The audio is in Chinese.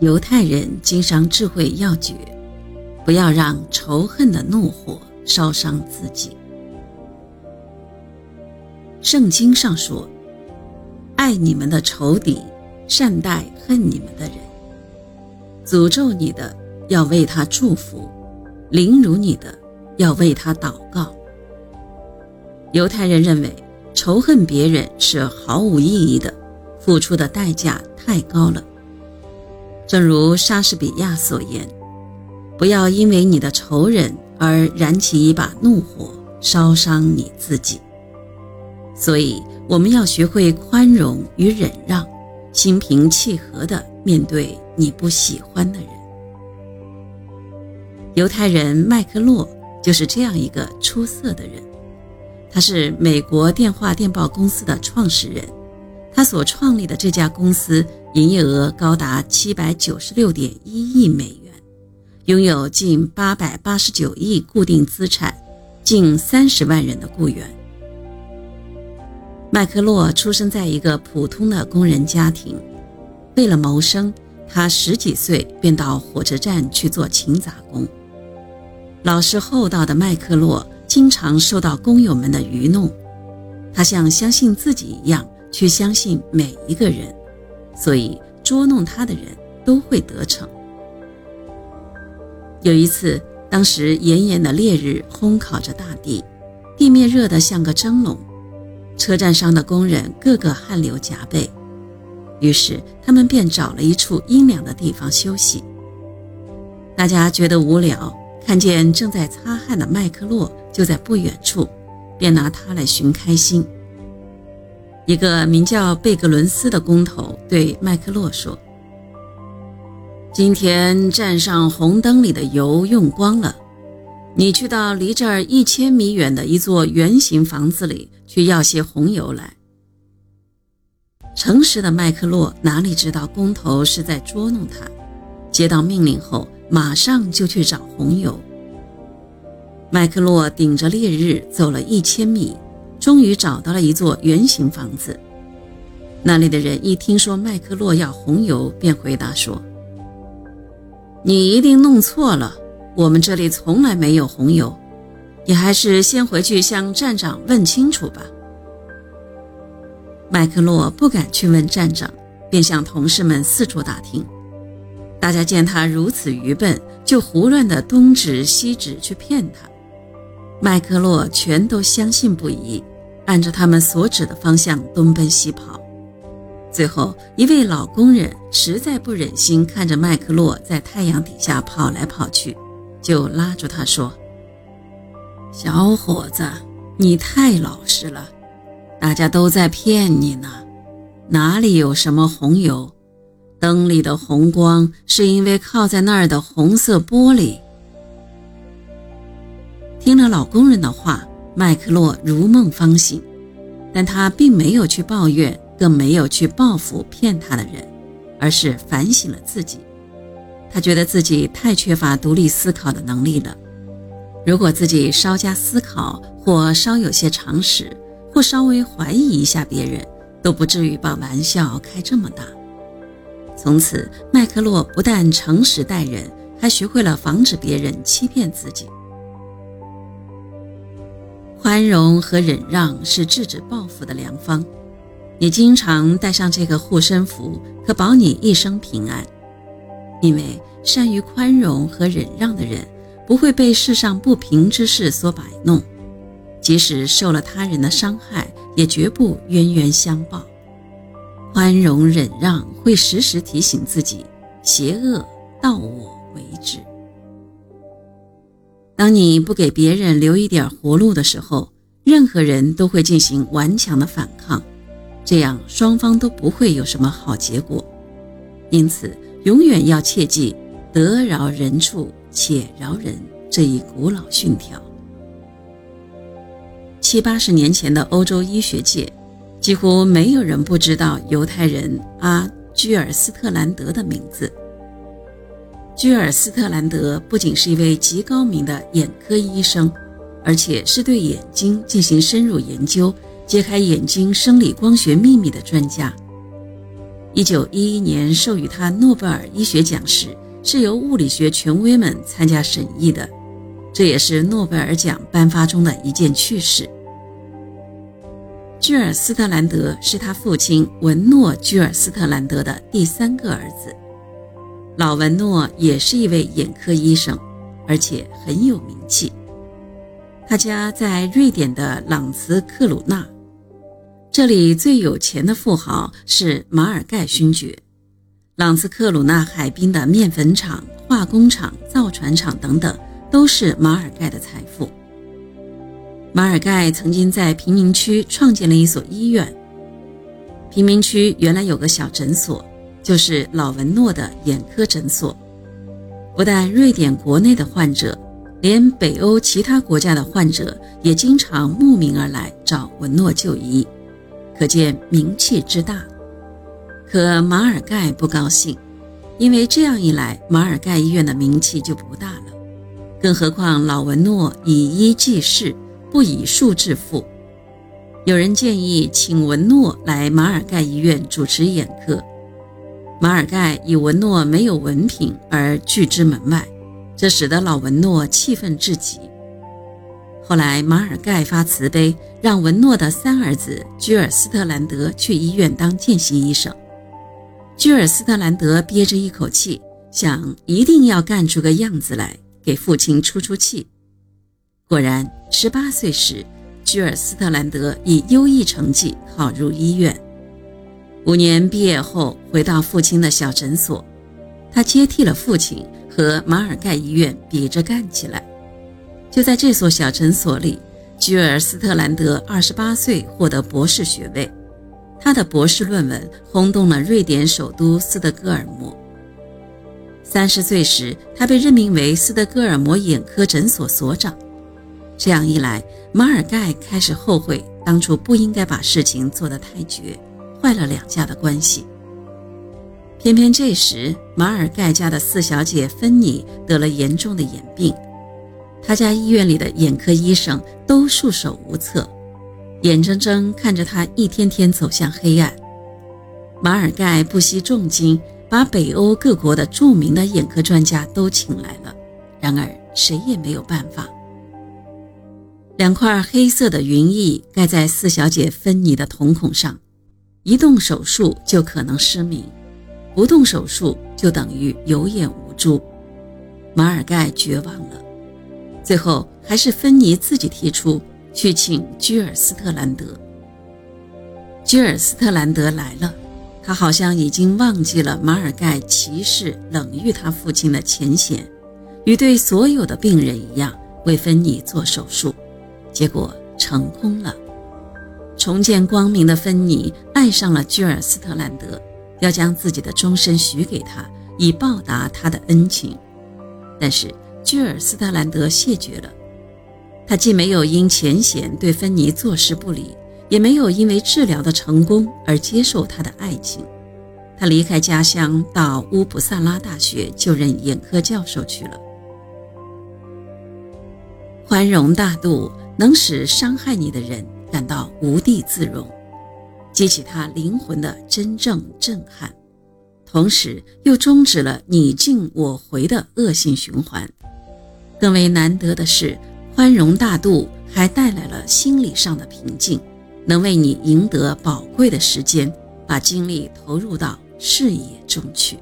犹太人经商智慧要诀：不要让仇恨的怒火烧伤自己。圣经上说：“爱你们的仇敌，善待恨你们的人。诅咒你的，要为他祝福；凌辱你的，要为他祷告。”犹太人认为仇恨别人是毫无意义的，付出的代价太高了。正如莎士比亚所言：“不要因为你的仇人而燃起一把怒火，烧伤你自己。”所以，我们要学会宽容与忍让，心平气和地面对你不喜欢的人。犹太人麦克洛就是这样一个出色的人。他是美国电话电报公司的创始人，他所创立的这家公司。营业额高达七百九十六点一亿美元，拥有近八百八十九亿固定资产，近三十万人的雇员。麦克洛出生在一个普通的工人家庭，为了谋生，他十几岁便到火车站去做勤杂工。老实厚道的麦克洛经常受到工友们的愚弄，他像相信自己一样去相信每一个人。所以捉弄他的人都会得逞。有一次，当时炎炎的烈日烘烤着大地，地面热得像个蒸笼，车站上的工人个个汗流浃背，于是他们便找了一处阴凉的地方休息。大家觉得无聊，看见正在擦汗的麦克洛就在不远处，便拿他来寻开心。一个名叫贝格伦斯的工头对麦克洛说：“今天站上红灯里的油用光了，你去到离这儿一千米远的一座圆形房子里去要些红油来。”诚实的麦克洛哪里知道工头是在捉弄他，接到命令后马上就去找红油。麦克洛顶着烈日走了一千米。终于找到了一座圆形房子。那里的人一听说麦克洛要红油，便回答说：“你一定弄错了，我们这里从来没有红油。你还是先回去向站长问清楚吧。”麦克洛不敢去问站长，便向同事们四处打听。大家见他如此愚笨，就胡乱的东指西指去骗他。麦克洛全都相信不疑。按着他们所指的方向东奔西跑，最后一位老工人实在不忍心看着麦克洛在太阳底下跑来跑去，就拉住他说：“小伙子，你太老实了，大家都在骗你呢，哪里有什么红油？灯里的红光是因为靠在那儿的红色玻璃。”听了老工人的话。麦克洛如梦方醒，但他并没有去抱怨，更没有去报复骗他的人，而是反省了自己。他觉得自己太缺乏独立思考的能力了。如果自己稍加思考，或稍有些常识，或稍微怀疑一下别人，都不至于把玩笑开这么大。从此，麦克洛不但诚实待人，还学会了防止别人欺骗自己。宽容和忍让是制止报复的良方。你经常带上这个护身符，可保你一生平安。因为善于宽容和忍让的人，不会被世上不平之事所摆弄，即使受了他人的伤害，也绝不冤冤相报。宽容忍让会时时提醒自己：邪恶到我为止。当你不给别人留一点活路的时候，任何人都会进行顽强的反抗，这样双方都不会有什么好结果。因此，永远要切记“得饶人处且饶人”这一古老训条。七八十年前的欧洲医学界，几乎没有人不知道犹太人阿居尔斯特兰德的名字。居尔斯特兰德不仅是一位极高明的眼科医生，而且是对眼睛进行深入研究、揭开眼睛生理光学秘密的专家。一九一一年授予他诺贝尔医学奖时，是由物理学权威们参加审议的，这也是诺贝尔奖颁发中的一件趣事。居尔斯特兰德是他父亲文诺·居尔斯特兰德的第三个儿子。老文诺也是一位眼科医生，而且很有名气。他家在瑞典的朗茨克鲁纳，这里最有钱的富豪是马尔盖勋爵。朗茨克鲁纳海滨的面粉厂、化工厂、造船厂等等，都是马尔盖的财富。马尔盖曾经在贫民区创建了一所医院。贫民区原来有个小诊所。就是老文诺的眼科诊所，不但瑞典国内的患者，连北欧其他国家的患者也经常慕名而来找文诺就医，可见名气之大。可马尔盖不高兴，因为这样一来，马尔盖医院的名气就不大了。更何况老文诺以医济世，不以术致富。有人建议请文诺来马尔盖医院主持眼科。马尔盖以文诺没有文凭而拒之门外，这使得老文诺气愤至极。后来，马尔盖发慈悲，让文诺的三儿子居尔斯特兰德去医院当见习医生。居尔斯特兰德憋着一口气，想一定要干出个样子来，给父亲出出气。果然，十八岁时，居尔斯特兰德以优异成绩考入医院。五年毕业后，回到父亲的小诊所，他接替了父亲，和马尔盖医院比着干起来。就在这所小诊所里，居尔斯特兰德二十八岁获得博士学位，他的博士论文轰动了瑞典首都斯德哥尔摩。三十岁时，他被任命为斯德哥尔摩眼科诊所所长。这样一来，马尔盖开始后悔当初不应该把事情做得太绝。坏了两家的关系。偏偏这时，马尔盖家的四小姐芬妮得了严重的眼病，他家医院里的眼科医生都束手无策，眼睁睁看着他一天天走向黑暗。马尔盖不惜重金，把北欧各国的著名的眼科专家都请来了，然而谁也没有办法。两块黑色的云翳盖在四小姐芬妮的瞳孔上。一动手术就可能失明，不动手术就等于有眼无珠。马尔盖绝望了，最后还是芬妮自己提出去请居尔斯特兰德。居尔斯特兰德来了，他好像已经忘记了马尔盖歧视冷遇他父亲的前嫌，与对所有的病人一样为芬妮做手术，结果成功了。重见光明的芬妮爱上了居尔斯特兰德，要将自己的终身许给他，以报答他的恩情。但是居尔斯特兰德谢绝了。他既没有因前嫌对芬妮坐视不理，也没有因为治疗的成功而接受他的爱情。他离开家乡，到乌普萨拉大学就任眼科教授去了。宽容大度，能使伤害你的人。感到无地自容，激起他灵魂的真正震撼，同时又终止了你进我回的恶性循环。更为难得的是，宽容大度还带来了心理上的平静，能为你赢得宝贵的时间，把精力投入到事业中去。